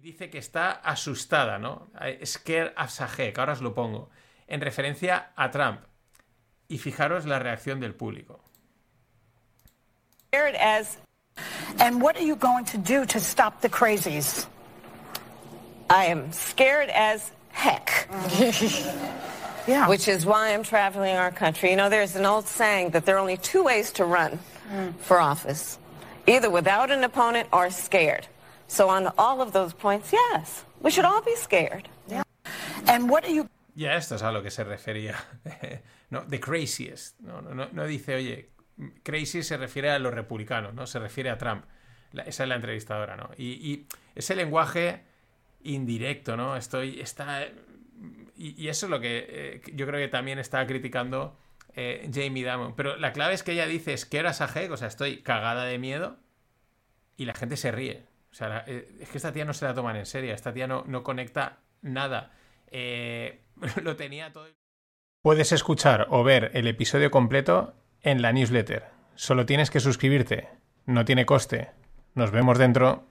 Y dice que está asustada, ¿no? Scared as a heck, ahora os lo pongo. En referencia a Trump. Y fijaros la reacción del público. Scared as. And what are you going to do to stop the crazies? I am scared as heck. yeah. Which is why I'm traveling our country. You know, there's an old saying that there are only two ways to run mm. for office either without an opponent or scared. So, on all of those points, yes, we should all be scared. Yeah. And what are you. Ya esto es a lo que se refería. no, the craziest. No, no, no, dice, oye, crazy se refiere a los republicanos, ¿no? Se refiere a Trump. La, esa es la entrevistadora, ¿no? Y, y, ese lenguaje indirecto, ¿no? Estoy. Está. Y, y eso es lo que eh, yo creo que también está criticando eh, Jamie Damon. Pero la clave es que ella dice es que eras a o sea, estoy cagada de miedo y la gente se ríe. O sea, eh, es que esta tía no se la toman en serio, esta tía no, no conecta nada. Eh, lo tenía todo. Puedes escuchar o ver el episodio completo en la newsletter. Solo tienes que suscribirte. No tiene coste. Nos vemos dentro.